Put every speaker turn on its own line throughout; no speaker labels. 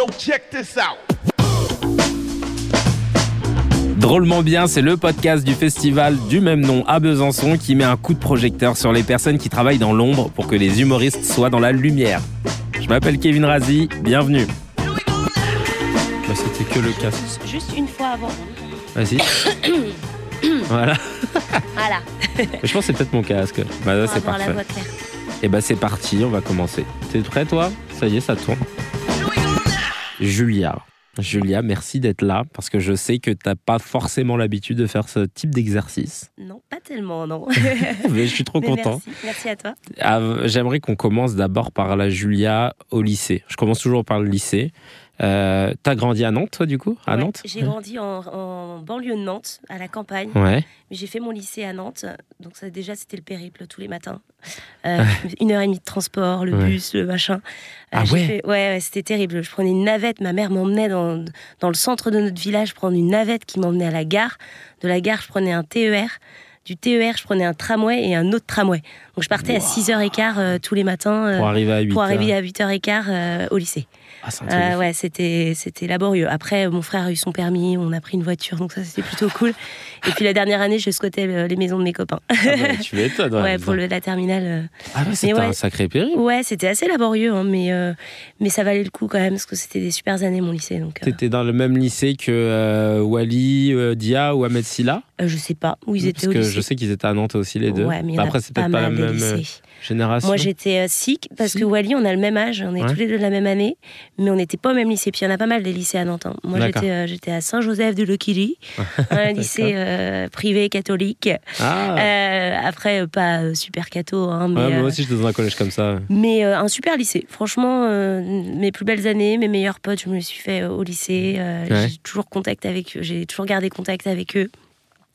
Yo, check this out.
Drôlement bien, c'est le podcast du festival du même nom à Besançon qui met un coup de projecteur sur les personnes qui travaillent dans l'ombre pour que les humoristes soient dans la lumière. Je m'appelle Kevin Razi, bienvenue. Bah, C'était que le casque.
Juste une fois avant.
Vas-y. voilà.
Voilà.
Je pense que c'est peut-être mon casque. Bah, c'est parfait. Et bah c'est parti, on va commencer. T'es prêt toi? Ça y est, ça tourne. Julia. Julia, merci d'être là parce que je sais que t'as pas forcément l'habitude de faire ce type d'exercice.
Non, pas tellement, non.
Mais je suis trop
Mais
content.
Merci, merci à toi.
Ah, J'aimerais qu'on commence d'abord par la Julia au lycée. Je commence toujours par le lycée. Euh, T'as grandi à Nantes, toi, du coup À
Ouais,
Nantes
J'ai grandi en, en banlieue de Nantes, à la campagne.
Ouais.
J'ai fait mon lycée à Nantes. Donc ça, déjà, c'était le périple tous les matins. Euh, une heure et demie de transport, le
Ouais.
bus, le machin. Euh,
Ah ouais
fait- ouais, c'était terrible. Je prenais une navette. Ma mère m'emmenait dans, dans le centre de notre village prendre une navette qui m'emmenait à la gare. De la gare, je prenais un TER. Du TER, je prenais un tramway et un autre tramway. Donc je partais à 6h15 euh, tous les matins euh,
Pour arriver à 8
pour
heures.
arriver à 8h15 euh, au lycée.
Ah,
Euh, ouais, c'était c'était laborieux. Après, mon frère a eu son permis, on a pris une voiture, donc ça c'était plutôt cool. Et puis la dernière année, je squattais le- les maisons de mes copains.
Ah bah, tu m'étonnes.
Ouais, pour le- la terminale. euh.
Ah ouais, c'était
ouais.
un sacré périple.
Ouais, c'était assez laborieux, hein, mais euh, mais ça valait le coup quand même parce que c'était des super années mon lycée. Donc, euh,
T'étais dans le même lycée que Wally, euh, Dia ou Ahmed Silla?
Je sais pas où ils étaient
Parce
au
que
lycée.
je sais qu'ils étaient à Nantes aussi les deux.
Ouais, mais
Bah, Après, c'est
pas
peut-être pas la même
lycées.
Génération.
Moi, j'étais euh, SIC parce
Si.
que Wally, on a le même âge, on est
Ouais.
tous les deux de la même année, mais on n'était pas au même lycée. Puis il y en a pas mal des lycées à Nantes. hein. Moi, j'étais euh, j'étais à Saint-Joseph de Lequilly, un lycée euh, privé catholique.
Ah,
après, pas super catho, hein, mais,
ouais, moi aussi, j'étais dans un collège comme ça.
mais un super lycée. Franchement, mes plus belles années, mes meilleurs potes, je me les suis fait au lycée.
Ouais.
J'ai toujours contact avec eux, j'ai toujours gardé contact avec eux.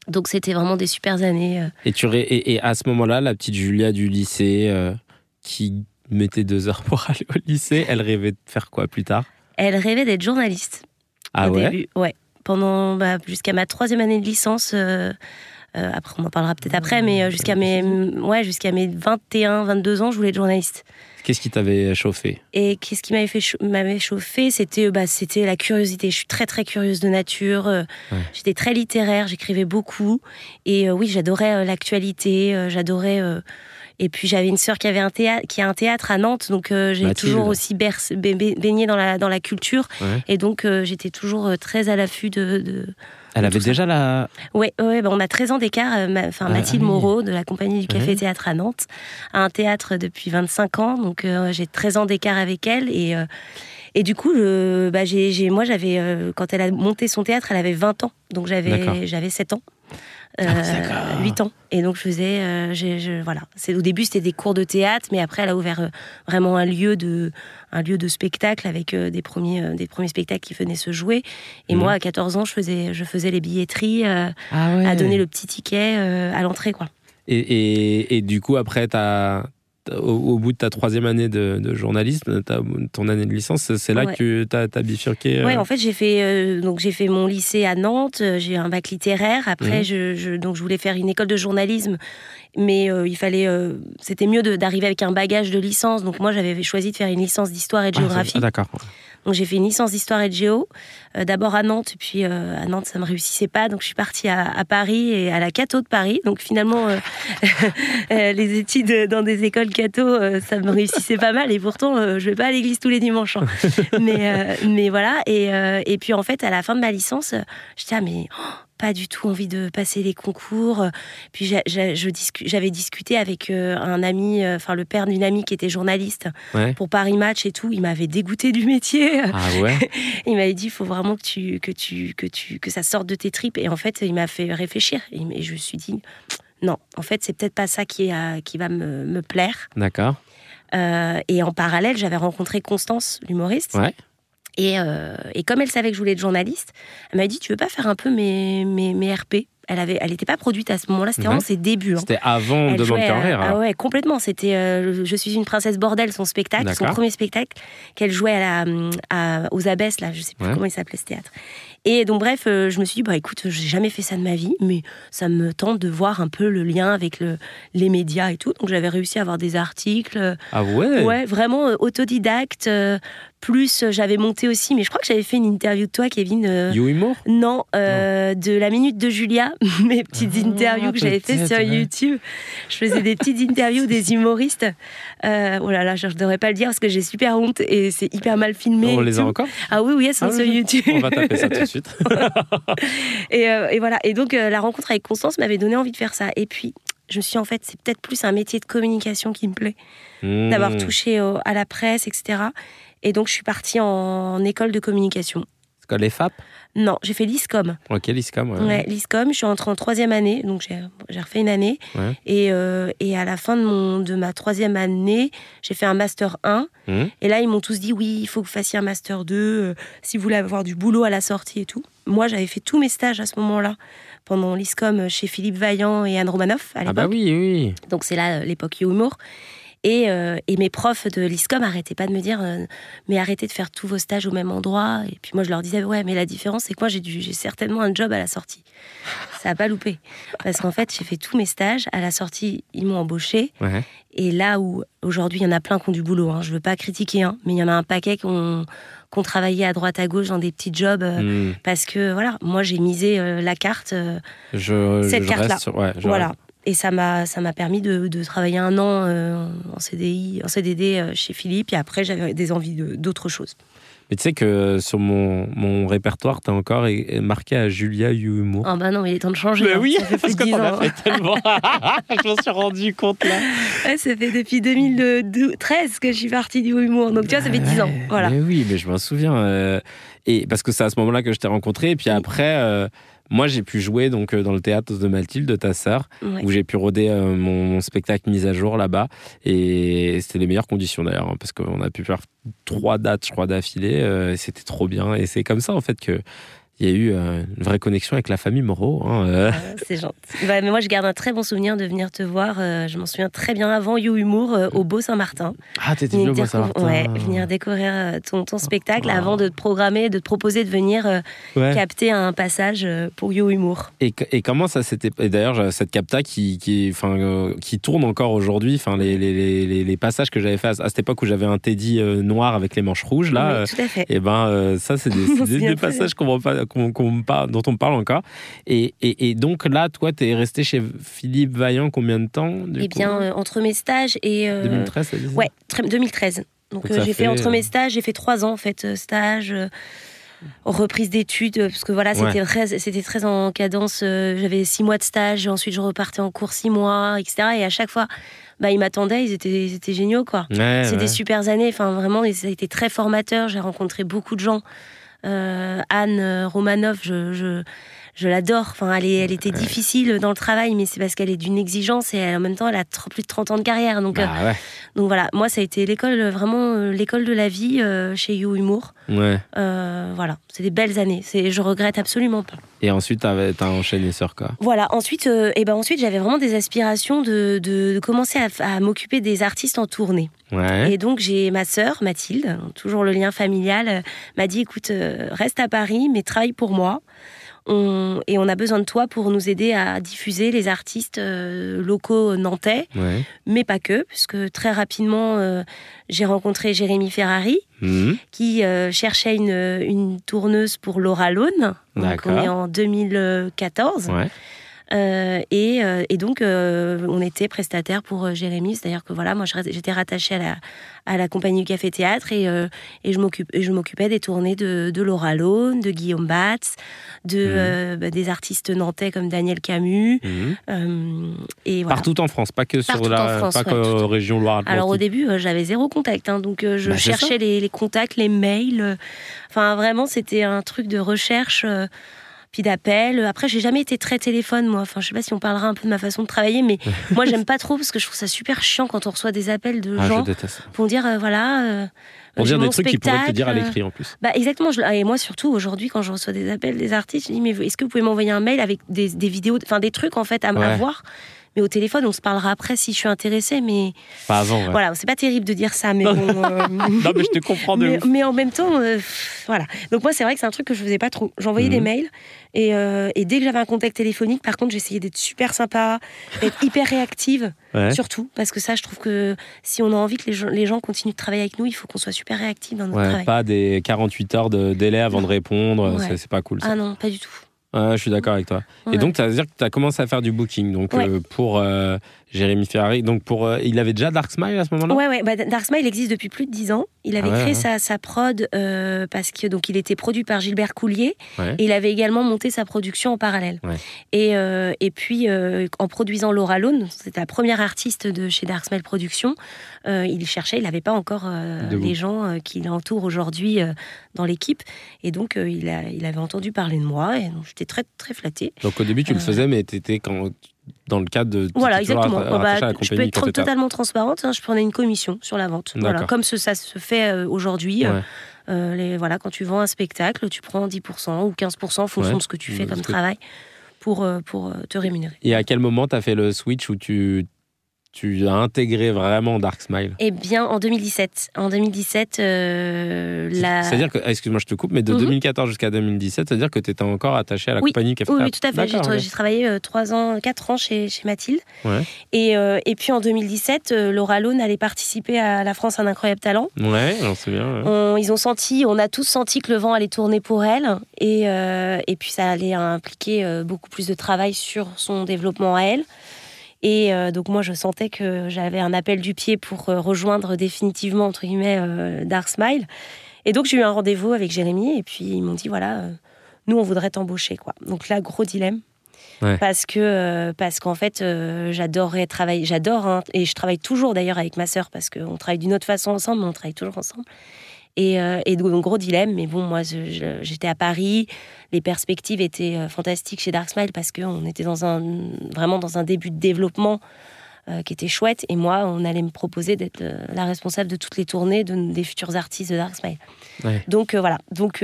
Donc c'était vraiment des super années. euh.
Et, tu ré- et, et à ce moment-là, la petite Julia du lycée euh, qui mettait deux heures pour aller au lycée, elle rêvait de faire quoi plus tard?
Elle rêvait d'être journaliste.
Ah
au
ouais?
début. Ouais. Pendant bah, jusqu'à ma troisième année de licence. euh, euh, après, on en parlera peut-être après, mais euh, jusqu'à mes, ouais, jusqu'à mes 21, 22 ans, je voulais être journaliste.
Qu'est-ce qui t'avait chauffé?
Et qu'est-ce qui m'avait fait m'avait chauffé? C'était bah, c'était la curiosité. Je suis très très curieuse de nature. euh,
Ouais.
J'étais très littéraire. J'écrivais beaucoup. Et euh, oui, j'adorais euh, l'actualité. euh, j'adorais. Et puis j'avais une sœur qui avait un théâtre, qui a un théâtre à Nantes, donc euh, j'ai toujours aussi berce- ba- ba- baigné dans la dans la culture.
Ouais.
Et donc euh, j'étais toujours euh, très à l'affût de, de...
Elle avait
tout ça.
déjà la.
Ouais, ouais, bah, on a 13 ans d'écart. ma- Enfin,
Ah,
Mathilde
ah oui.
Moreau de la compagnie du Café
Ouais.
Théâtre à Nantes a un théâtre depuis 25 ans, donc j'ai 13 ans d'écart avec elle et et du coup, je- bah, moi j'avais euh, quand elle a monté son théâtre, elle avait 20 ans, donc j'avais j'avais 7 ans. Euh,
Ah, d'accord.
8 ans et donc je faisais euh, je- voilà au début c'était des cours de théâtre mais après elle a ouvert euh, vraiment un lieu de un lieu de spectacle avec euh, des premiers euh, des premiers spectacles qui venaient se jouer et
Mhm.
moi à 14 ans je faisais je faisais les billetteries euh,
Ah ouais.
à donner le petit ticket euh, à l'entrée quoi.
Et, et, et du coup, après, t'as- au, au bout de ta troisième année de, de journalisme, t'as- ton année de licence, c'est- là
Ouais.
que tu as, bifurqué. euh,
Ouais, en fait, j'ai fait euh, donc j'ai fait mon lycée à Nantes, euh, j'ai un bac littéraire. Après,
Mhm.
je, je- donc je voulais faire une école de journalisme, mais euh, il fallait c'était mieux d'arriver avec un bagage de licence. Donc moi, j'avais choisi de faire une licence d'histoire et de
Ah,
géographie.
ah, D'accord.
Donc j'ai fait une licence d'histoire et de géo, euh, d'abord à Nantes, puis euh, à Nantes ça me réussissait pas, donc je suis partie à, à Paris et à la Cato de Paris. Donc finalement, euh, euh, les études dans des écoles Cato, euh, ça me réussissait pas mal et pourtant euh, je vais pas à l'église tous les dimanches. hein. mais, euh, mais voilà, et, euh, et puis en fait à la fin de ma licence, j'étais ah mais oh, pas du tout envie de passer les concours. Puis discu- j'avais discuté avec euh, un ami, euh, enfin le père d'une amie qui était journaliste
Ouais.
pour Paris Match et tout. Il m'avait dégoûté du métier.
Ah ouais?
Il m'avait dit, il faut vraiment que tu, que tu, que tu, que ça sorte de tes tripes. Et en fait, il m'a fait réfléchir. Et je me suis dit, non, en fait, c'est peut-être pas ça qui, est, euh, qui va me, me plaire.
D'accord.
Euh, et en parallèle, j'avais rencontré Constance, l'humoriste.
Ouais.
Et, euh, et comme elle savait que je voulais être journaliste, elle m'a dit, tu veux pas faire un peu mes, mes, mes RP Elle avait, elle n'était pas produite à ce moment-là. C'était vraiment ses débuts. hein.
C'était avant
Elle
Demande
jouait,
carrière.
Ah ouais, complètement. C'était euh, Je suis une princesse bordel, son spectacle, son premier spectacle qu'elle jouait à la, à- aux Abbesses, là, je sais plus
Ouais.
comment il s'appelait ce théâtre. Et donc, bref, euh, je me suis dit, bah écoute, j'ai jamais fait ça de ma vie, mais ça me tente de voir un peu le lien avec le, les médias et tout. Donc, j'avais réussi à avoir des articles.
Ah ouais?
Ouais, vraiment euh, autodidacte. Plus, euh, j'avais monté aussi, mais je crois que j'avais fait une interview de toi, Kevin. euh,
You Humour?
non, euh, de la minute de Julia, mes petites
Ah,
interviews que j'avais fait sur
ouais.
YouTube. Je faisais des petites interviews des humoristes. Euh, oh là là, je ne devrais pas le dire parce que j'ai super honte et c'est hyper mal filmé.
On les a encore?
Ah oui, oui, elles sont
Ah
sur. YouTube.
On va taper ça tout de suite.
Et, et voilà. Et donc, la rencontre avec Constance m'avait donné envie de faire ça. Et puis, je me suis en fait, c'est peut-être plus un métier de communication qui me plaît, d'avoir
Mmh.
touché au- à la presse, etc. Et donc, je suis partie en école de communication.
C'est quoi, les FAP
Non, j'ai fait l'ISCOM.
Ok, l'ISCOM. Ouais.
Ouais, l'ISCOM, je suis entrée en troisième année, donc j'ai refait une année.
Ouais.
Et, euh, et à la fin de, mon, de ma troisième année, j'ai fait un Master 1.
Mhm.
Et là, ils m'ont tous dit, oui, il faut que vous fassiez un Master 2, euh, si vous voulez avoir du boulot à la sortie et tout. Moi, j'avais fait tous mes stages à ce moment-là, pendant l'ISCOM chez Philippe Vaillant et Anne Romanoff à
Ah
l'époque.
bah oui, oui.
Donc c'est là euh, l'époque humour. Et, euh, et mes profs de l'ISCOM arrêtaient pas de me dire euh, mais arrêtez de faire tous vos stages au même endroit. Et puis moi je leur disais ouais mais la différence c'est que moi j'ai certainement un job à la sortie. Ça a pas loupé parce qu'en fait j'ai fait tous mes stages à la sortie ils m'ont embauché
Ouais.
et là où aujourd'hui il y en a plein qui ont du boulot. Hein, je veux pas critiquer hein, mais il y en a un paquet qui ont, qui ont travaillé à droite à gauche dans des petits jobs. euh,
Hmm.
Parce que voilà, moi j'ai misé euh, la carte, euh,
Je,
Cette carte-là.
ouais,
voilà. Et ça m'a ça m'a permis de, de travailler un an euh, en CDI, en CDD euh, chez Philippe. Et après, j'avais des envies de- d'autres choses.
Mais tu sais que sur mon, mon répertoire, t'as encore marqué à Julia You Humour.
Ah bah non, il est temps de changer.
Mais
hein.
oui, parce que
10
t'en as fait tellement. je m'en suis rendu compte là.
Ouais, ça fait depuis 2013 que je suis partie du humour. Donc tu vois, ça fait 10 ans.
Ouais,
Voilà.
Mais oui, mais je m'en souviens. euh, et parce que c'est à ce moment-là que je t'ai rencontré. Et puis après, euh, moi, j'ai pu jouer donc euh, dans le théâtre de Mathilde, de ta sœur,
Ouais.
où j'ai pu roder euh, mon, mon spectacle mise à jour là-bas. Et c'était les meilleures conditions d'ailleurs, hein, parce qu'on a pu faire trois dates, je crois, d'affilée. euh, c'était trop bien. Et c'est comme ça, en fait, que. Il y a eu euh, une vraie connexion avec la famille Moreau. hein, euh.
Euh, c'est gentil. Bah, mais moi, je garde un très bon souvenir de venir te voir. euh, je m'en souviens très bien avant You Humour au Beau Saint-Martin.
Ah, t'étais venu au Bois
découvrir-
Saint-Martin.
ouais, venir découvrir ton, ton spectacle
Oh.
avant de te programmer, de te proposer de venir
Ouais.
capter un passage pour You Humour.
Et, et comment ça s'était. Et d'ailleurs, cette capta qui, qui, enfin, qui tourne encore aujourd'hui. Enfin, les, les, les, passages que j'avais fait à, à cette époque où j'avais un Teddy noir avec les manches rouges, là.
Oui, tout à fait.
et ben, euh, ça, c'est des, passages qu'on, va- qu'on- qu'on me parle- dont on parle encore. Et, et, et donc là, toi, t'es resté chez Philippe Vaillant combien de temps du
Eh
coup
bien, euh, entre mes stages et. euh,
2013, ça dit
Ouais, très- 2013. Donc,
Donc
euh, j'ai fait,
fait,
entre
euh,
mes stages, j'ai fait trois ans en fait, euh, stage, euh, reprise d'études, euh, parce que voilà, c'était très, c'était très en cadence. euh, J'avais six mois de stage, ensuite je repartais en cours six mois, etc. Et à chaque fois, bah, ils m'attendaient, ils étaient, ils étaient géniaux quoi.
Ouais,
C'est
ouais.
des super années, enfin vraiment, ça a été très formateur. J'ai rencontré beaucoup de gens. Euh, Anne euh, Romanoff, je, je, je l'adore. Enfin, elle, est- elle était difficile dans le travail, mais c'est parce qu'elle est d'une exigence et elle- en même temps, elle a plus de 30 ans de carrière. Donc, euh,
Bah ouais.
donc voilà, moi, ça a été l'école, euh, vraiment euh, l'école de la vie euh, chez You Humour.
ouais.
Euh, voilà, c'est des belles années. Je regrette absolument pas.
Et ensuite, t'as enchaîné sur quoi?
Voilà, ensuite, euh, eh ben ensuite j'avais vraiment des aspirations de, de- de commencer à, à m'occuper des artistes en tournée.
Ouais.
Et donc j'ai ma sœur Mathilde, toujours le lien familial, euh, m'a dit écoute, euh, reste à Paris, mais travaille pour moi. On- et on a besoin de toi pour nous aider à diffuser les artistes euh, locaux nantais,
Ouais.
mais pas que, puisque très rapidement euh, j'ai rencontré Jérémy Ferrari
Mhm.
qui euh, cherchait une, une tourneuse pour Laura Lone. Donc on est en 2014.
Ouais.
Euh, et, euh, et donc, euh, on était prestataire pour Jérémy. C'est-à-dire que voilà, moi, j'étais rattachée à la, à la compagnie du Café Théâtre et, et je m'occupais des tournées de, de Laura Lone, de Guillaume Batz, de,
Mhm.
bah, des artistes nantais comme Daniel Camus.
Mhm.
et voilà.
Partout en France, pas que sur la
France,
pas
ouais,
que
tout-
région Loire-Atlantique.
Alors au début, j'avais zéro contact, hein, donc je
Bah,
cherchais les, les contacts, les mails. Enfin, vraiment, c'était un truc de recherche, euh, puis d'appel. Après, j'ai jamais été très téléphone, moi. Enfin, je sais pas si on parlera un peu de ma façon de travailler, mais moi, j'aime pas trop parce que je trouve ça super chiant quand on reçoit des appels de
Ah,
gens pour dire, euh, voilà. euh,
Pour dire des trucs qu'ils pourraient te dire à
euh,
l'écrit en plus.
bah exactement. Je- et moi surtout aujourd'hui quand je reçois des appels des artistes, je dis mais est-ce que vous pouvez m'envoyer un mail avec des, des vidéos, enfin des trucs en fait à, à
Ouais.
voir? Mais au téléphone, on se parlera après si je suis intéressée. Mais
Pas avant. ouais.
voilà, c'est pas terrible de dire ça, mais bon. euh,
Non, mais je te comprends de
mais,
ouf.
mais en même temps, euh, voilà. Donc moi, c'est vrai que c'est un truc que je faisais pas trop. J'envoyais des
Mhm.
mails et, euh, et dès que j'avais un contact téléphonique, par contre, j'essayais d'être super sympa, d'être hyper réactive,
Ouais.
surtout parce que ça, je trouve que si on a envie que les gens, les gens continuent de travailler avec nous, il faut qu'on soit super réactif dans notre
Ouais,
travail.
pas des 48 heures de délai avant de répondre, c'est pas cool ça.
Ah non, pas du tout.
Je suis d'accord avec toi. Et donc, ça veut dire que tu as commencé à faire du booking donc
Ouais.
euh, pour euh, Jérémy Ferrari. Donc, pour, euh, il avait déjà Dark Smile à ce moment-là?
Ouais, ouais. Bah, Dark Smile existe depuis plus de 10 ans. Il avait
Ah ouais,
créé
ouais.
Sa, sa prod euh, parce que donc il était produit par Gilbert Coulier
Ouais.
et il avait également monté sa production en parallèle. Et, euh, et puis en produisant Laura Lone, c'était la première artiste de chez Dark Smile Productions, il cherchait, il n'avait pas encore les gens qui l'entourent aujourd'hui dans l'équipe. Et donc il, a, il avait entendu parler de moi et donc j'étais très très flattée.
Donc, au début, tu le faisais, mais tu étais quand, dans le cadre de.
Voilà, exactement. bah,
attaché à la
je peux être totalement transparente. hein, je prenais une commission sur la vente. Voilà, comme ce- ça se fait euh, aujourd'hui. euh,
Ouais.
euh, les, voilà, quand tu vends un spectacle, tu prends 10% ou 15% en fonction
Ouais.
de ce que tu fais
De
comme
que-
travail pour, pour te rémunérer.
Et à quel moment tu as fait le switch où tu, tu as intégré vraiment Dark Smile
Eh bien, en 2017. En 2017, euh, la...
C'est-à-dire que, excuse-moi, je te coupe, mais de
Mhm.
2014 jusqu'à 2017, c'est-à-dire que tu étais encore attaché à la
Oui.
compagnie fait
Oui, oui, tout à fait. J'ai tra- travaillé euh, 3 ans, 4 ans chez, chez Mathilde.
Ouais.
Et, euh, et puis en 2017, euh, Laura Lone allait participer à La France un incroyable talent.
Ouais, j'en sais bien. ouais.
On- ils ont senti, on a tous senti que le vent allait tourner pour elle. Et, euh, et puis ça allait impliquer euh, beaucoup plus de travail sur son développement à elle. Et euh, donc moi, je sentais que j'avais un appel du pied pour euh, rejoindre définitivement, entre guillemets, euh, Dark Smile. Et donc j'ai eu un rendez-vous avec Jérémy. Et puis ils m'ont dit, voilà, euh, nous, on voudrait t'embaucher. quoi. Donc là, gros dilemme.
Ouais.
Parce que parce qu'en fait j'adorerais travailler j'adore hein, et je travaille toujours d'ailleurs avec ma sœur parce qu'on travaille d'une autre façon ensemble mais on travaille toujours ensemble et, euh, et gros dilemme, mais bon, moi, j'étais à Paris, les perspectives étaient euh, fantastiques chez Dark Smile parce qu'on était vraiment dans un début de développement euh, qui était chouette. Et moi, on allait me proposer d'être euh, la responsable de toutes les tournées de- des futurs artistes de Dark Smile.
Ouais.
Donc euh, voilà, donc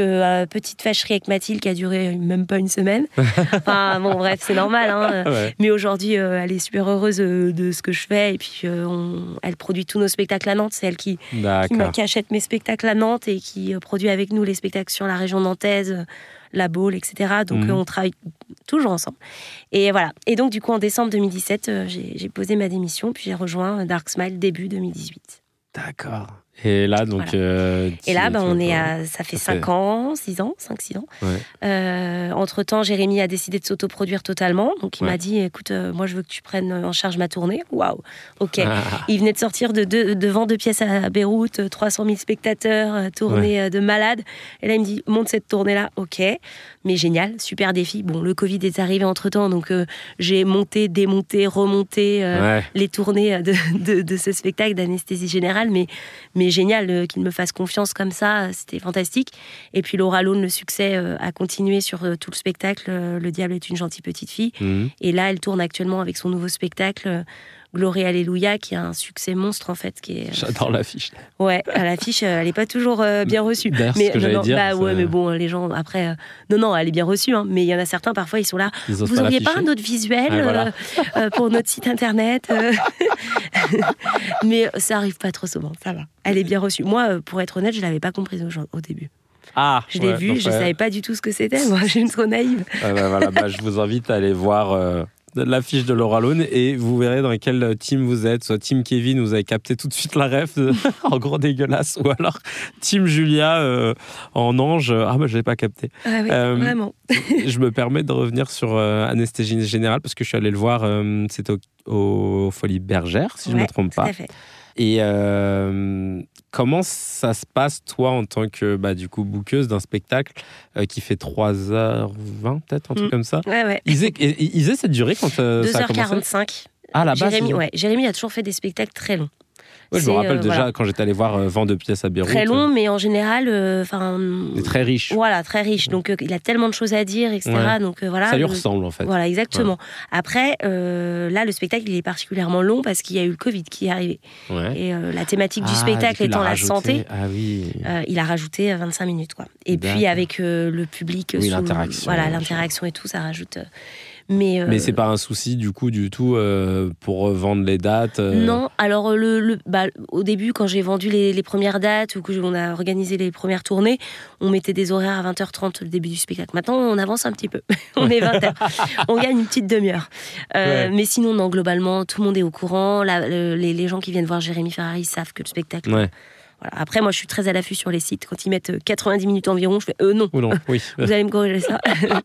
petite fâcherie avec Mathilde qui a duré même pas une semaine. Enfin, bon, bref, c'est normal. Hein.
Ouais.
Mais aujourd'hui, elle est super heureuse de ce que je fais. Et puis, on- elle produit tous nos spectacles à Nantes. C'est elle qui, qui, qui achète mes spectacles à Nantes et qui produit avec nous les spectacles sur la région nantaise, la Baule, etc. Donc
Mhm.
euh, on travaille toujours ensemble. Et voilà. Et donc du coup en décembre 2017, euh, j'ai posé ma démission puis j'ai rejoint euh, Dark Smile début 2018.
D'accord. Et là, donc.
Voilà.
euh,
Et là,
tu-
on est à, ça fait
Ça fait-
5 ans, 6 ans, 5-6 ans.
Ouais.
entre temps, Jérémy a décidé de s'autoproduire totalement. Donc il
Ouais.
m'a dit, écoute, euh, moi je veux que tu prennes en charge ma tournée. Waouh, ok.
Ah,
Il venait de sortir de, deux- de vendre deux pièces à Beyrouth, euh, 300 000 spectateurs, euh, tournée euh, de malade. Et là, il me dit, monte cette tournée-là, ok. Mais génial, super défi. Bon, le Covid est arrivé entre-temps, donc euh, j'ai monté, démonté, remonté euh, les tournées de, de, de ce spectacle d'anesthésie générale. Mais, mais génial euh, qu'il me fasse confiance comme ça, euh, c'était fantastique. Et puis Laura Lone, le succès euh, a continué sur tout le spectacle. le diable est une gentille petite fille.
Mhm.
Et là, elle tourne actuellement avec son nouveau spectacle, Glory Alléluia, qui a un succès monstre en fait. Qui est, euh,
J'adore l'affiche.
Ouais, à l'affiche, euh, elle n'est pas toujours euh, bien reçue. Mais non, non,
dire,
bah ouais, mais bon, les gens après, euh, non, non, elle est bien reçue. hein, mais il y en a certains parfois, ils sont là.
Ils
Vous auriez pas un autre visuel
Ouais, voilà.
euh, euh, pour notre site internet euh Mais ça arrive pas trop souvent, ça va. Elle est bien reçue. Moi, euh, pour être honnête, je l'avais pas comprise au, au début.
Ah,
Je l'ai
ouais,
vue,
donc,
je
ouais.
savais pas du tout ce que c'était. Moi, j'ai une trop naïve.
Bah, voilà, bah, je vous invite à aller voir l'affiche de Laura Lone et vous verrez dans quel team vous êtes. Soit Team Kevin, vous avez capté tout de suite la ref, en gros dégueulasse, ou alors Team Julia euh, en ange. Ah, bah, je l'ai pas capté.
Ah oui,
Euh,
vraiment.
je me permets de revenir sur euh, Anesthésie Générale parce que je suis allé le voir, euh, c'était au, au Folie Bergère, si je ne me trompe
Tout
pas.
à fait.
Et euh, comment ça se passe, toi, en tant que bah, du coup bouqueuse d'un spectacle euh, qui fait 3h20, peut-être, un truc
Mm.
comme ça
Ouais, ouais.
Ils faisaient, ils faisaient cette durée quand euh, ça a commencé
2h45.
Ah, là-bas,
Jérémy,
c'est-
ouais, Jérémy a toujours fait des spectacles très longs.
Je me rappelle
euh,
déjà
voilà.
quand j'étais allé voir euh, Vent de pièces à Beyrouth.
Très long, mais en général, euh, enfin.
Très riche.
Voilà, très riche. Donc il a tellement de choses à dire, etc.
Ouais.
Donc voilà.
ça lui
le-
ressemble, en fait.
Voilà, exactement. Après, là, le spectacle, il est particulièrement long parce qu'il y a eu le Covid qui est arrivé.
Ouais.
Et la thématique du
Ah,
spectacle
du
étant la santé,
Ah oui.
il a rajouté euh, 25 minutes. Quoi. Et puis avec le public,
Oui, l'interaction,
voilà, l'interaction et tout, ça rajoute. Mais, euh,
Mais c'est pas un souci du coup du tout euh, pour vendre les dates euh,
Non, alors le, le- bah, au début, quand j'ai vendu les, les premières dates ou que on a organisé les premières tournées, on mettait des horaires à 20h30 le début du spectacle. Maintenant, on avance un petit peu. on est 20h. on gagne une petite demi-heure. Euh,
Ouais.
Mais sinon, non, globalement, tout le monde est au courant. La- le- les, les gens qui viennent voir Jérémy Ferrari savent que le spectacle.
Ouais.
Voilà. Après, moi, je suis très à l'affût sur les sites. Quand ils mettent euh, 90 minutes environ, je fais euh, non.
Ou non Oui.
Vous allez me corriger ça.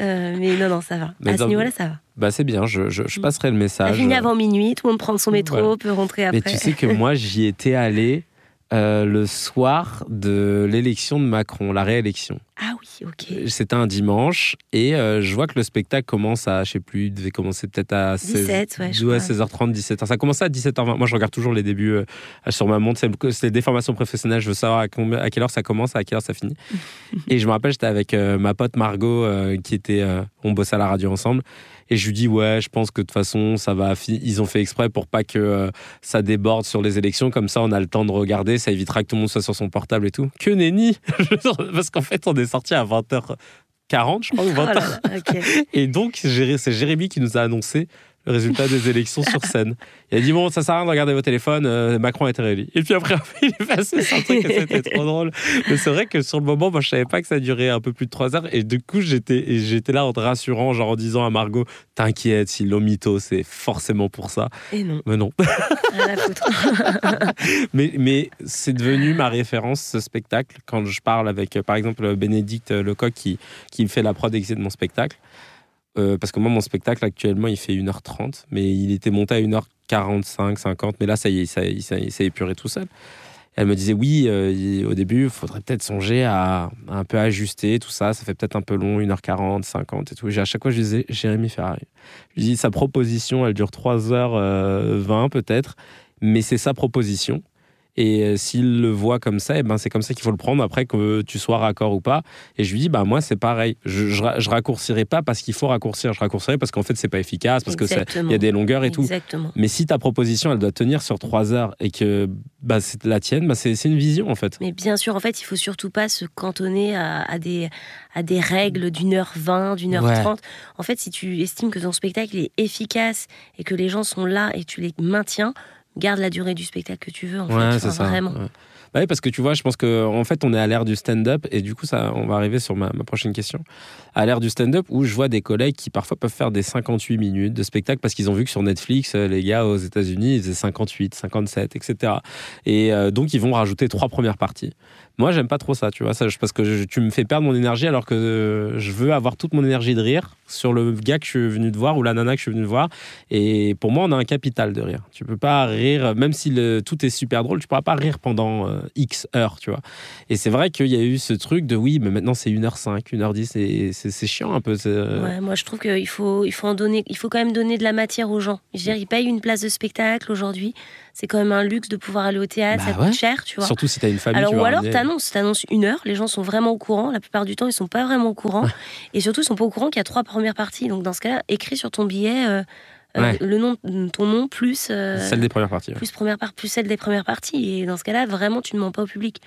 Euh, mais non, non, ça va.
Mais
à ce niveau-là, ça va.
Bah c'est bien. Je, je, je passerai le message.
finit avant minuit, tout le monde prend son métro,
Voilà.
peut rentrer après.
Mais tu sais que moi j'y étais allé euh, le soir de l'élection de Macron, la réélection.
Ah oui, ok.
C'était un dimanche et euh, je vois que le spectacle commence à, je sais plus, il devait commencer peut-être à 16,
17, ouais, je
ouais,
crois.
16h30, 17h. Ça commençait à 17h20. Moi, je regarde toujours les débuts euh, sur ma montre. C'est c'est des formations professionnelles. Je veux savoir à, combien- à quelle heure ça commence, à quelle heure ça finit. et je me rappelle, j'étais avec euh, ma pote Margot, euh, qui était, euh, on bossait à la radio ensemble. Et je lui dis, ouais, je pense que de toute façon, ça va. Ils ont fait exprès pour pas que euh, ça déborde sur les élections. Comme ça, on a le temps de regarder. Ça évitera que tout le monde soit sur son portable et tout. Que nenni Parce qu'en fait, on est sorti à 20h40, je crois, ou
Oh
20h.
là là, ok.
Et donc, c'est Jérémy qui nous a annoncé le résultat des élections sur scène. Il a dit Bon, ça sert à rien de regarder vos téléphones, euh, Macron a été réélu. Et puis après, il est passé sur un truc et c'était trop drôle. Mais c'est vrai que sur le moment, moi, je savais pas que ça durait un peu plus de trois heures. Et du coup, j'étais là en te rassurant, genre en disant à Margot T'inquiète, si l'omito, c'est forcément pour ça.
Et non,
Mais non. Mais, mais c'est devenu ma référence, ce spectacle, quand je parle avec, par exemple, Bénédicte Lecoq qui, qui me fait la prod de mon spectacle. Euh, parce que moi, mon spectacle, actuellement, il fait 1h30, mais il était monté à 1h45, 50, mais là, ça y est, ça, s'est épuré tout seul. Elle me disait, oui, euh, au début, il faudrait peut-être songer à, un peu ajuster tout ça, ça fait peut-être un peu long, 1h40, 50 et tout. J'ai- À chaque fois, je disais, Jérémy Ferrari. Je lui dis, sa proposition, elle dure 3h20 peut-être, mais c'est sa proposition. Et euh, s'il le voit comme ça, eh ben c'est comme ça qu'il faut le prendre après que tu sois raccord ou pas. Et je lui dis, bah moi c'est pareil. Je, je, ra- je raccourcirai pas parce qu'il faut raccourcir. Je raccourcirai parce qu'en fait c'est pas efficace, parce que ça-
Exactement.
il y a des longueurs et tout.
Exactement.
Mais si ta proposition elle doit tenir sur trois heures et que bah, c'est la tienne, bah, c'est c'est une vision en fait.
Mais bien sûr, en fait, il faut surtout pas se cantonner à, à des, à des règles d'une heure vingt, d'une heure
Ouais.
trente. En fait, si tu estimes que ton spectacle est efficace et que les gens sont là et tu les maintiens, garde la durée du spectacle que tu veux. En
Ouais,
fait,
c'est
Enfin,
ça.
Vraiment.
Ouais. Bah oui, parce que tu vois, je pense que en fait, on est à l'ère du stand-up et du coup, ça, on va arriver sur ma, ma prochaine question. À l'ère du stand-up où je vois des collègues qui parfois peuvent faire des 58 minutes de spectacle parce qu'ils ont vu que sur Netflix, euh, les gars aux États-Unis, ils faisaient 58, 57, etc. Et euh, donc, ils vont rajouter trois premières parties. Moi, j'aime pas trop ça, tu vois, ça, parce que tu me fais perdre mon énergie alors que euh, je veux avoir toute mon énergie de rire sur le gars que je suis venu te voir ou la nana que je suis venu te voir. Et pour moi, on a un capital de rire. Tu peux pas rire, même si le, tout est super drôle, tu pourras pas rire pendant X heures, tu vois. Et c'est vrai qu'il y a eu ce truc de oui, mais maintenant c'est 1h05, 1h10, et c'est c'est chiant un peu. euh,
Ouais, moi je trouve qu'il faut, il faut en donner, il faut quand même donner de la matière aux gens. Je veux dire, ils payent une place de spectacle aujourd'hui. C'est quand même un luxe de pouvoir aller au théâtre,
Bah
ça
ouais.
coûte cher, tu vois.
Surtout si t'as une famille.
Alors,
tu
ou alors, t'annonces, t'annonces une heure, les gens sont vraiment au courant. La plupart du temps, ils sont pas vraiment au courant. Et surtout, ils sont pas au courant qu'il y a trois premières parties. Donc, dans ce cas-là, écris sur ton billet euh, euh,
Ouais.
le nom, ton nom plus, euh,
Celle des premières parties. ouais.
plus, première part, plus celle des premières parties. Et dans ce cas-là, vraiment, tu ne mens pas au public.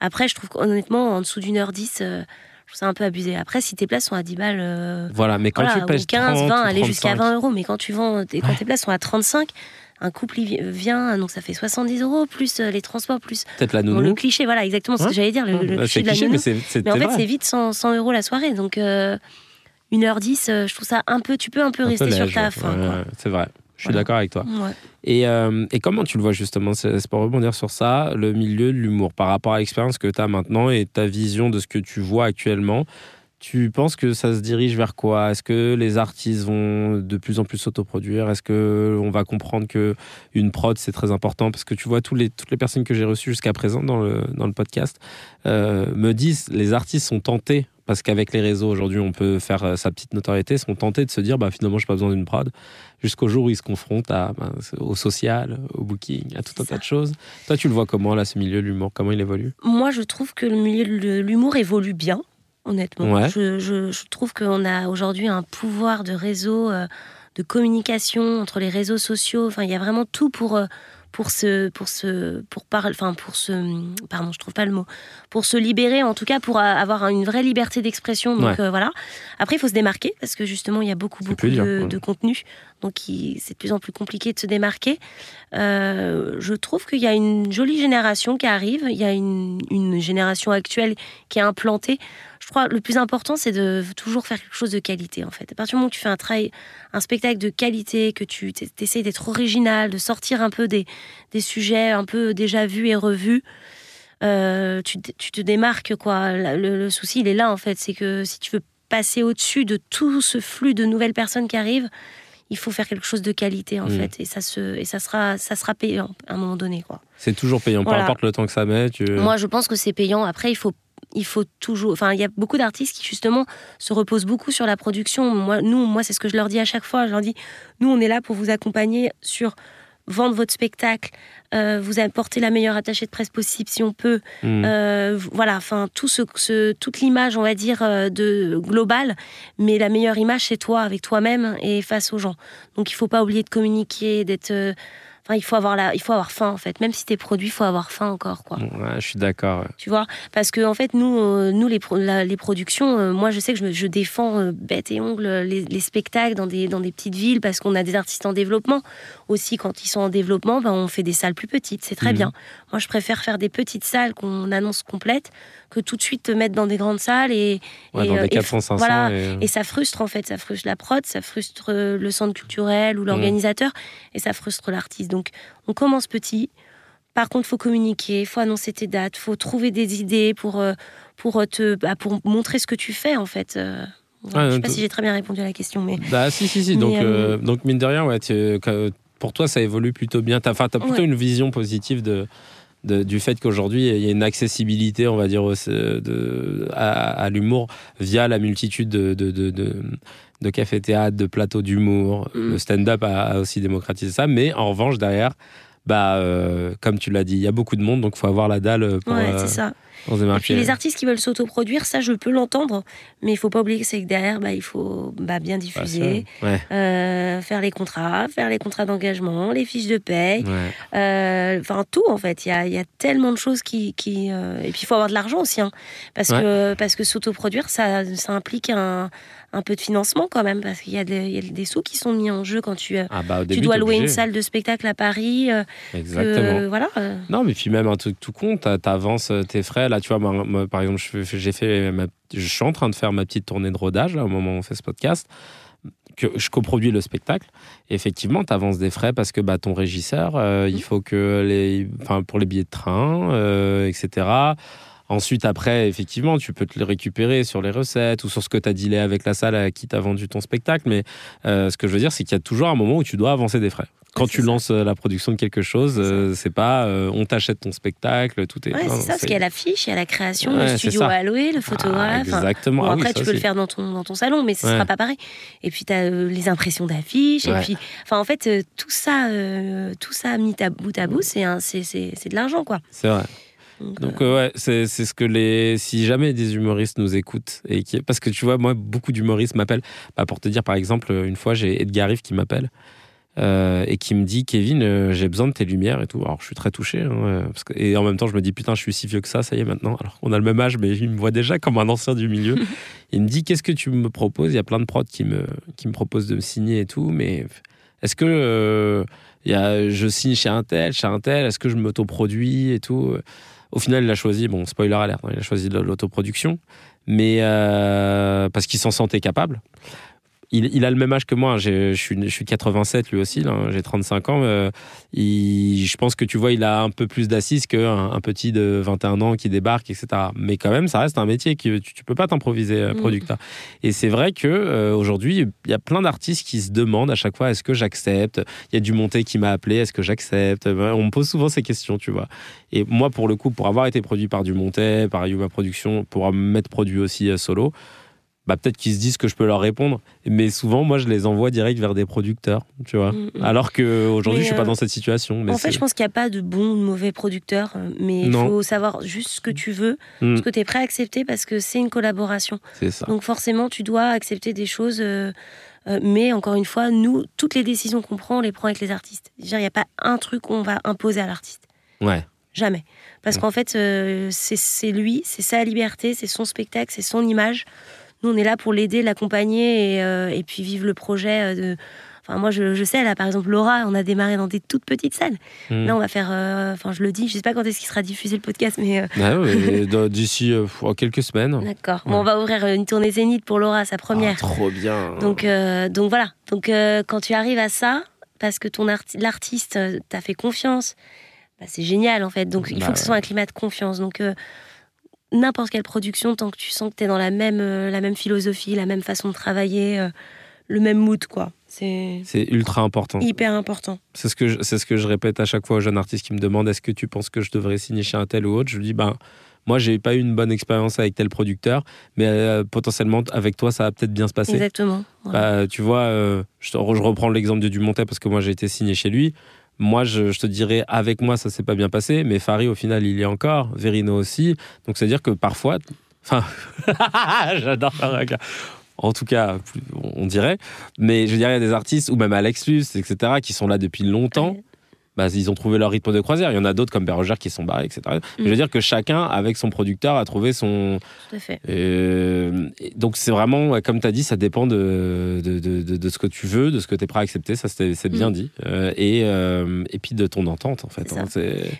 Après, je trouve qu'honnêtement, en dessous d'une heure dix, euh, je trouve ça un peu abusé. Après, si tes places sont à 10 balles. euh,
Voilà, mais quand
voilà,
tu pèses
ou 15,
30
20,
ou
aller jusqu'à
35,
20 euros. Mais quand tu vends, tes- quand
Ouais.
tes places sont à 35, un couple vient, donc ça fait 70 euros, plus euh, les transports, plus
Peut-être la
Bon, le
nounou.
cliché, voilà, exactement ce que j'allais dire, le, le cliché
c'est
de la
cliché,
nounou.
mais
Mais en fait, c'est vite 100, 100 euros la soirée. Donc, euh, 1h10, euh, je trouve ça un peu. Tu peux un peu
Un peu
rester sur ta.
Ouais, ouais, C'est vrai. Je suis
Voilà.
d'accord avec toi.
Ouais.
Et, euh, et comment tu le vois justement C'est c'est pour rebondir sur ça, le milieu de l'humour, par rapport à l'expérience que tu as maintenant et ta vision de ce que tu vois actuellement. Tu penses que ça se dirige vers quoi? Est-ce que les artistes vont de plus en plus s'autoproduire? Est-ce que on va comprendre que une prod c'est très important? Parce que tu vois tous les, toutes les personnes que j'ai reçues jusqu'à présent dans le, dans le podcast euh, me disent les artistes sont tentés parce qu'avec les réseaux aujourd'hui on peut faire euh, sa petite notoriété sont tentés de se dire bah finalement j'ai pas besoin d'une prod jusqu'au jour où ils se confrontent à, ben, au social, au booking, à tout un tas de choses. Toi, tu le vois comment, là, ce milieu de l'humour? Comment il évolue?
Moi, je trouve que le milieu de l'humour évolue bien, honnêtement.
Ouais.
Je, je- je trouve qu'on a aujourd'hui un pouvoir de réseau, euh, de communication entre les réseaux sociaux. Enfin, il y a vraiment tout pour, euh, pour se pour se pour parler enfin pour se pardon je trouve pas le mot. Pour se libérer en tout cas pour avoir une vraie liberté d'expression. Donc euh, voilà. Après il faut se démarquer parce que justement il y a beaucoup beaucoup de, contenu. Donc c'est de plus en plus compliqué de se démarquer. Euh, je trouve qu'il y a une jolie génération qui arrive. Il y a une, une génération actuelle qui est implantée je crois le plus important, c'est de toujours faire quelque chose de qualité, en fait. À partir du moment où tu fais un travail, un spectacle de qualité, que tu essayes d'être original, de sortir un peu des, des, sujets un peu déjà vus et revus, euh, tu, tu, te démarques, quoi. Le, souci, il est là, en fait. C'est que si tu veux passer au-dessus de tout ce flux de nouvelles personnes qui arrivent, il faut faire quelque chose de qualité en mmh. fait et ça se et ça sera ça sera payant à un moment donné quoi.
C'est toujours payant, peu importe le temps que ça met.
Moi, je pense que c'est payant. Après, il faut il faut toujours. Enfin, il y a beaucoup d'artistes qui justement se reposent beaucoup sur la production. Moi, nous, moi, c'est ce que je leur dis à chaque fois. Je leur dis, nous, on est là pour vous accompagner sur vendre votre spectacle, euh, vous apporter la meilleure attachée de presse possible si on peut. Mmh. Euh, voilà, enfin tout ce, toute l'image, on va dire euh, de globale, mais la meilleure image c'est toi avec toi-même et face aux gens. Donc il faut pas oublier de communiquer, d'être il faut avoir la, il faut avoir faim en fait. Même si t'es produit, il faut avoir faim encore quoi.
Ouais, je suis d'accord.
Tu vois, parce que en fait nous, euh, nous les, les productions, euh, moi je sais que je, je défends euh, bête et ongle les, spectacles dans des dans des petites villes parce qu'on a des artistes en développement. Aussi quand ils sont en développement, ben, on fait des salles plus petites, c'est très mhm. bien. Moi je préfère faire des petites salles qu'on annonce complètes que tout de suite te mettre dans des grandes salles et,
ouais, dans des 400, 500
voilà, et... ça frustre en fait, ça frustre la prod, ça frustre le centre culturel ou mhm. l'organisateur et ça frustre l'artiste. Donc, on commence petit. Par contre, faut communiquer, faut annoncer tes dates, faut trouver des idées pour euh, pour euh, te bah, pour montrer ce que tu fais en fait. Euh. je sais pas si j'ai très bien répondu à la question, mais.
Bah si si si. donc donc mine de rien, ouais, pour toi ça évolue plutôt bien. T'as as plutôt une vision positive de, du fait qu'aujourd'hui il y a une accessibilité, on va dire, de, à, l'humour via la multitude de, de, de de plateaux d'humour. Mm. Le stand-up a, aussi démocratisé ça. Mais en revanche, derrière, bah, euh, comme tu l'as dit, il y a beaucoup de monde, donc il faut avoir la dalle pour,
ouais, c'est ça. Et puis les artistes qui veulent s'autoproduire, ça je peux l'entendre, mais il faut pas oublier que c'est que derrière, bah, il faut bah, bien diffuser, euh, faire les contrats, faire les contrats d'engagement, les fiches de paye, euh, enfin tout en fait. Il y a, y a, tellement de choses qui. qui Et puis il faut avoir de l'argent aussi, hein, parce, que, parce que s'autoproduire, ça, ça implique un, un peu de financement quand même, parce qu'il y, a des sous qui sont mis en jeu quand tu, euh, ah bah, tu dois louer une salle de spectacle à Paris. Euh,
Exactement.
voilà. Euh.
Non, mais puis même un truc tout con, tu avances tes frais. Là, tu vois, moi, par exemple, j'ai fait je suis en train de faire ma petite tournée de rodage là, au moment où on fait ce podcast. Que je coproduis le spectacle. effectivement, tu avances des frais parce que bah, ton régisseur, il mmh. faut que les, enfin, pour les billets de train, etc. Ensuite, après, effectivement, tu peux te le récupérer sur les recettes ou sur ce que tu as dealé avec la salle à qui t'a vendu ton spectacle. Mais euh, ce que je veux dire, c'est qu'il y a toujours un moment où tu dois avancer des frais. Quand tu lances euh, la production de quelque chose, c'est euh, pas on t'achète ton spectacle, tout est.
Ouais, c'est ça, parce qu'il y a l'affiche, il y a la création, le studio à louer, le photographe.
Ah, exactement.
Bon, ah après, tu peux le faire dans ton, dans ton salon, mais ce sera pas pareil. Et puis, tu as les impressions d'affiches. Et puis, enfin, en fait, tout ça, tout ça mis à bout à bout, c'est de l'argent, quoi.
C'est vrai. Donc, euh, ouais, c'est ce que les. Si jamais des humoristes nous écoutent, et qui, parce que tu vois, moi, beaucoup d'humoristes m'appellent. Bah, pour te dire, par exemple, une fois, j'ai Edgar Riff qui m'appelle. Euh, et qui me dit Kevin, euh, j'ai besoin de tes lumières et tout. Alors je suis très touché. Hein, parce que, et en même temps, je me dis putain, je suis si vieux que ça, ça y est maintenant. Alors on a le même âge, mais il me voit déjà comme un ancien du milieu. il me dit Qu'est-ce que tu me proposes? Il y a plein de prods qui me, qui me proposent de me signer et tout, mais est-ce que y a, je signe chez un tel, chez un tel Est-ce que je m'autoproduis et tout? Au final, il a choisi, bon, spoiler alert, hein, il a choisi l'autoproduction, mais euh, parce qu'il s'en sentait capable il, a le même âge que moi. Hein. Je suis, je suis 87 lui aussi. J'ai 35 ans. Euh, je pense que tu vois, il a un peu plus d'assises qu'un un petit de 21 ans qui débarque, etc. Mais quand même, ça reste un métier que tu, ne peux pas t'improviser euh, mm. producteur. Et c'est vrai que euh, aujourd'hui, il y a plein d'artistes qui se demandent à chaque fois est-ce que j'accepte? Il y a du monté qui m'a appelé est-ce que j'accepte? On me pose souvent ces questions, tu vois. Et moi, pour le coup, pour avoir été produit par du monté, par Yuma Production, pour m'être produit aussi solo bah, peut-être qu'ils se disent que je peux leur répondre. Mais souvent, moi, je les envoie direct vers des producteurs, tu vois. Mm, mm. Alors qu'aujourd'hui, je suis pas euh, dans cette situation.
Mais en fait, je pense qu'il n'y a pas de bons ou de mauvais producteurs, euh, mais il faut savoir juste ce que tu veux, mm. ce que tu es prêt à accepter parce que c'est une collaboration.
C'est ça.
Donc forcément, tu dois accepter des choses. Euh, Euh, mais encore une fois, nous, toutes les décisions qu'on prend, on les prend avec les artistes. Il n'y a pas un truc qu'on va imposer à l'artiste.
Ouais.
Jamais. Parce
Mm.
qu'en fait, euh, c'est lui, c'est sa liberté, c'est son spectacle, c'est son image. Nous, on est là pour l'aider, l'accompagner et, euh, et puis vivre le projet. euh, de... Enfin, moi, je, je sais, là, par exemple, Laura, on a démarré dans des toutes petites salles.
Mm.
Là, on va faire. euh, Enfin, je le dis, je sais pas quand est-ce qu'il sera diffusé le podcast, mais. euh,
Ah dans- D'ici euh, oh, quelques semaines.
D'accord. Bon, on va ouvrir une tournée Zénith pour Laura, sa première.
Ah, trop bien.
Donc, donc voilà. Donc, quand tu arrives à ça, parce que ton arti- l'artiste t'a fait confiance, bah, c'est génial en fait. Donc, il
Bah
faut que ce soit un climat de confiance. Donc, n'importe quelle production, tant que tu sens que tu es dans la même, euh, la même philosophie, la même façon de travailler, euh, le même mood, quoi. C'est
ultra important.
hyper important.
C'est ce, que je- ce que je répète à chaque fois aux jeunes artistes qui me demandent est-ce que tu penses que je devrais signer chez un tel ou autre? Je lui dis ben, moi, j'ai pas eu une bonne expérience avec tel producteur, mais euh, potentiellement avec toi, ça va peut-être bien se passer.
Exactement. Voilà.
Bah, tu vois, je reprends l'exemple de Dumontet parce que moi j'ai été signé chez lui. Moi, je, te dirais, avec moi, ça s'est pas bien passé, mais Fari, au final, il y est encore, Verino aussi. Donc, c'est-à-dire que parfois, enfin, j'adore gars. En tout cas, on dirait. Mais je dirais, il y a des artistes, ou même Alex etc., qui sont là depuis longtemps. Bah, ils ont trouvé leur rythme de croisière. Il y en a d'autres comme Bérogère qui sont barrés, etc. Mais Je veux dire que chacun, avec son producteur, a trouvé son,
Tout à fait.
euh, donc c'est vraiment, comme tu as dit, ça dépend de, de, de, de- de ce que tu veux, de ce que tu es prêt à accepter, ça c'est bien
Mm.
dit. Euh, et, euh, et puis de ton entente en fait. Hein.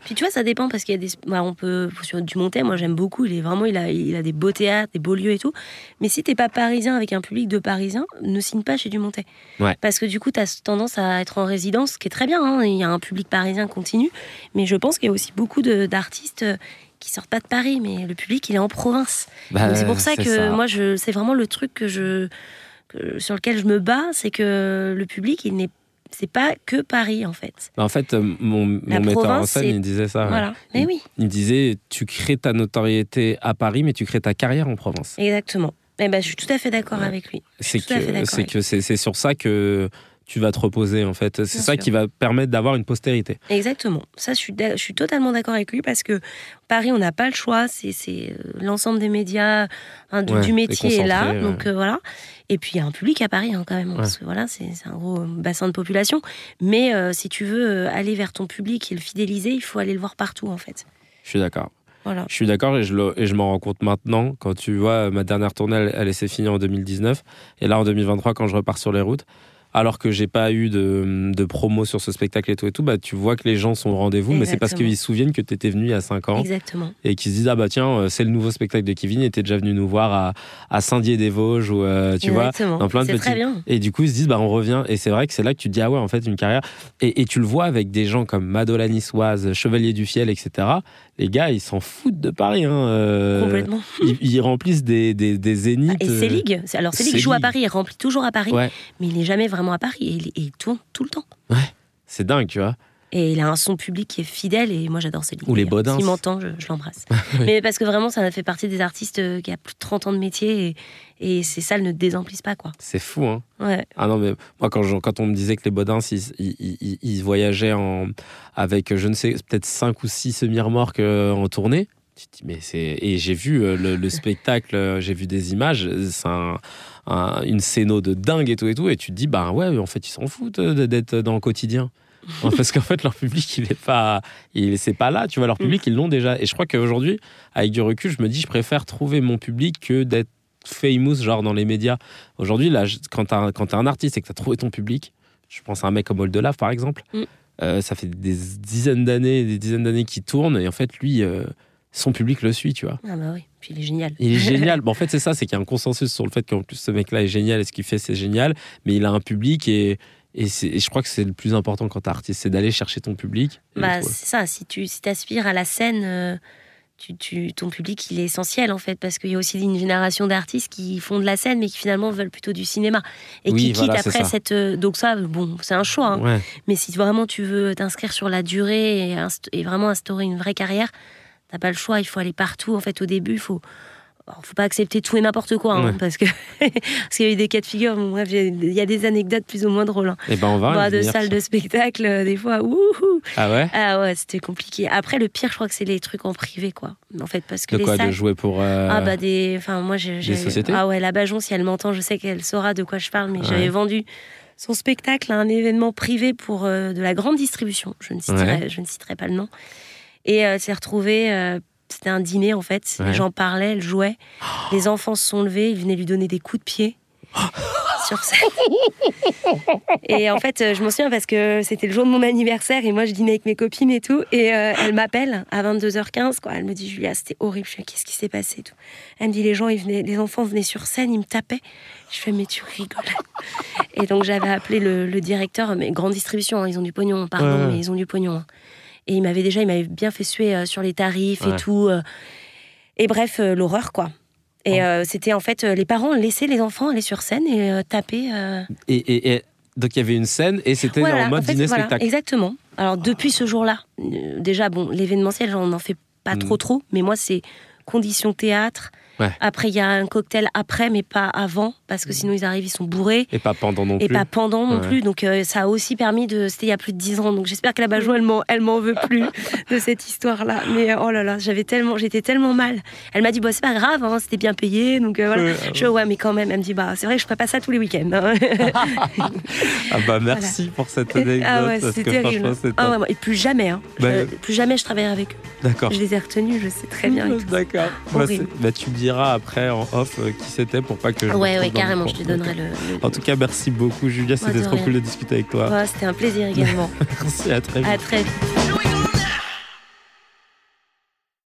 Puis tu vois, ça dépend parce qu'il y a des. bah, on peut sur du Montet, moi j'aime beaucoup. Il est vraiment, il a, il a des beaux théâtres, des beaux lieux et tout. Mais si t'es pas parisien avec un public de Parisiens, ne signe pas chez du Montet.
Ouais.
Parce que du coup, t'as tendance à être en résidence, ce qui est très bien. hein. Il y a un public parisien continu, mais je pense qu'il y a aussi beaucoup d'artistes euh, qui sortent pas de Paris, mais le public il est en province.
bah,
c'est pour ça que
ça.
moi, c'est vraiment le truc que je, que- sur lequel je me bats, c'est que le public, il n'est, c'est pas que Paris en fait.
Bah, en fait, euh, mon, mon metteur en scène, il disait ça.
Voilà. Mais oui,
Il disait, tu crées ta notoriété à Paris, mais tu crées ta carrière en province.
exactement. Eh ben, je suis tout à fait d'accord
Ouais.
avec lui.
C'est que c'est sur ça que tu vas te reposer en fait. C'est ça
sûr.
qui va permettre d'avoir une postérité.
Exactement. Ça, je suis, d'a- je suis totalement d'accord avec lui parce que Paris, on n'a pas le choix. C'est, euh, l'ensemble des médias, hein, du,
Ouais,
du métier est là.
ouais.
Donc euh, voilà. Et puis il y a un public à Paris hein, quand même. Parce que voilà, c'est, un gros bassin de population. Mais euh, si tu veux euh, aller vers ton public et le fidéliser, il faut aller le voir partout en fait.
Je suis d'accord.
Voilà.
Je suis d'accord et je, le- et je m'en rends compte maintenant. Quand tu vois, ma dernière tournée, elle, elle s'est finie en 2019. Et là, en 2023, quand je repars sur les routes, alors que j'ai pas eu de, de promo sur ce spectacle et tout et tout, bah, tu vois que les gens sont au rendez-vous, mais c'est parce qu'ils se souviennent que tu étais venu il y a 5 ans
Exactement.
et qu'ils se disent Ah bah tiens, euh, c'est le nouveau spectacle de Kevin, il était déjà venu nous voir à, à Saint-Dié-des-Vosges ou euh, tu vois. Dans plein de petits-
bien.
Et du coup, ils se disent, bah, on revient. Et c'est vrai que c'est là que tu te dis, ah ouais, en fait, une carrière. Et, et tu le vois avec des gens comme Madola Niçoise, Chevalier du Fiel, etc. Les gars, ils s'en foutent de Paris. Hein. euh,
Complètement.
ils, ils remplissent des, des, des zéniths.
Et
euh,
c'est Ligue. Alors c'est Ligue
c'est
joue à. Paris, il remplit toujours à Paris,
Ouais,
mais il n'est jamais vraiment à Paris. Et il, et il tourne tout le temps.
c'est dingue, tu vois.
Et il a un son public qui est fidèle et moi j'adore Céline.
Ou les. Bodins.
S'il m'entend, je, je l'embrasse.
Oui.
Mais parce que vraiment, ça fait partie des artistes euh, qui a plus de 30 ans de métier et, et ces salles ne désemplissent pas, quoi.
C'est fou, hein.
Ouais,
Ah non, mais moi, quand, je- quand on me disait que les Bodins, ils, ils, ils- ils voyageaient en, avec, je ne sais, peut-être 5 ou 6 semi-remorques euh, en tournée, mais c'est. Et j'ai vu euh, le, le spectacle, j'ai vu des images, c'est un- un- une scéno de dingue et tout et tout, et tu te dis, bah ouais, en fait, ils s'en foutent d'être dans le quotidien. Parce qu'en fait, leur public, il est pas, il c'est pas là, tu vois, leur public, ils l'ont déjà. Et je crois qu'aujourd'hui, avec du recul, je me dis, je préfère trouver mon public que d'être famous, genre dans les médias. Aujourd'hui, là, je- quand t'as quand t'es un artiste et que t'as trouvé ton public, je pense à un mec comme Oldelaf, par exemple,
Mm.
euh, ça fait des dizaines d'années, des dizaines d'années qu'il tourne, et en fait, lui, euh, son public le suit, tu vois.
ah bah oui, puis il est génial.
Il est génial. Bon, en fait, c'est ça, c'est qu'il y a un consensus sur le fait qu'en plus, ce mec-là est génial et ce qu'il fait, c'est génial, mais il a un public et. Et, je crois que c'est le plus important quand t'es artiste, c'est d'aller chercher ton public.
Bah, c'est ça, si tu si aspires à la scène, euh, tu, tu- ton public, il est essentiel en fait, parce qu'il y a aussi une génération d'artistes qui font de la scène, mais qui finalement veulent plutôt du cinéma. Et
Oui,
qui quittent
voilà,
après cette. euh, donc ça, bon, c'est un choix. hein.
Ouais.
Mais si vraiment tu veux t'inscrire sur la durée et, et vraiment instaurer une vraie carrière, t'as pas le choix. Il faut aller partout. En fait, au début, il faut faut pas accepter tout et n'importe quoi, hein,
Ouais.
parce que parce qu'il y a eu des cas de figure. Bon, bref, il y a des anecdotes plus ou moins drôles. hein.
Et ben on va.
Bah, de salles
ça.
de spectacle, euh, des fois,
Ah ouais?
Ah ouais, c'était compliqué. Après, le pire, je crois que c'est les trucs en privé, quoi. En fait, parce que
De
les
quoi
salles.
De jouer pour. euh,
Ah bah des, enfin moi j'ai, j'ai-
sociétés?
ah ouais la Bajon si elle m'entend je sais qu'elle saura de quoi je parle mais
Ouais.
j'avais vendu son spectacle à un événement privé pour euh, de la grande distribution je ne citerai, je ne citerai pas le nom et c'est retrouvé c'était un dîner en fait.
Ouais.
les gens parlaient elle jouait les enfants se sont levés ils venaient lui donner des coups de pied sur scène. Et en fait euh, je m'en souviens parce que c'était le jour de mon anniversaire et moi je dînais avec mes copines et tout. Et euh, elle m'appelle à 22h15 quoi. Elle me dit Julia c'était horrible. Je qu'est-ce qui s'est passé et tout. Elle me dit les gens ils venaient les enfants venaient sur scène ils me tapaient. Je fais mais tu rigoles. Et donc j'avais appelé le, le directeur mais grande distribution hein, ils ont du pognon pardon
Ouais.
mais ils ont du pognon hein. Et il m'avait déjà il m'avait bien fait suer euh, sur les tarifs
Ouais.
et tout euh. et bref euh, l'horreur quoi et euh, c'était en fait les parents laissaient les enfants aller sur scène et taper
Et, et- et- donc il y avait une scène et c'était
voilà,
en mode
en fait,
dîner
voilà,
spectacle.
Exactement. Alors depuis ce jour-là, déjà bon, l'événementiel, j'en en fais pas
Mm.
trop trop, mais moi c'est conditions théâtre.
Ouais.
Après il y a un cocktail après, mais pas avant, parce que sinon ils arrivent, ils sont bourrés.
Et pas pendant non
Et
plus.
pas pendant non
Ouais.
plus, donc euh, ça a aussi permis de. C'était il y a plus de 10 ans, donc j'espère que la Bajon elle m'en, elle m'en veut plus de cette histoire-là. Mais euh, oh là là, j'avais tellement, j'étais tellement mal. Elle m'a dit bah c'est pas grave, hein, c'était bien payé, donc euh, voilà.
Ouais,
Je ouais, mais quand même, elle me dit bah c'est vrai que je ferais pas ça tous les week-ends. hein.
Ah bah merci pour cette anecdote.
ah ouais,
parce que
terrible.
franchement,
Ah ouais, et plus jamais, hein.
Bah,
Euh, plus jamais je travaillerai avec eux.
D'accord.
Je les ai retenus, je sais très bien. et.
D'accord. Bah, bah, tu me après en off euh, qui c'était pour pas que je.
Ouais, ouais, carrément, je te donnerai le. le-
En tout cas, merci beaucoup, Julia. C'était trop
rien.
cool de discuter avec toi.
Ouais, C'était un plaisir également.
Merci, à très vite.
à très vite.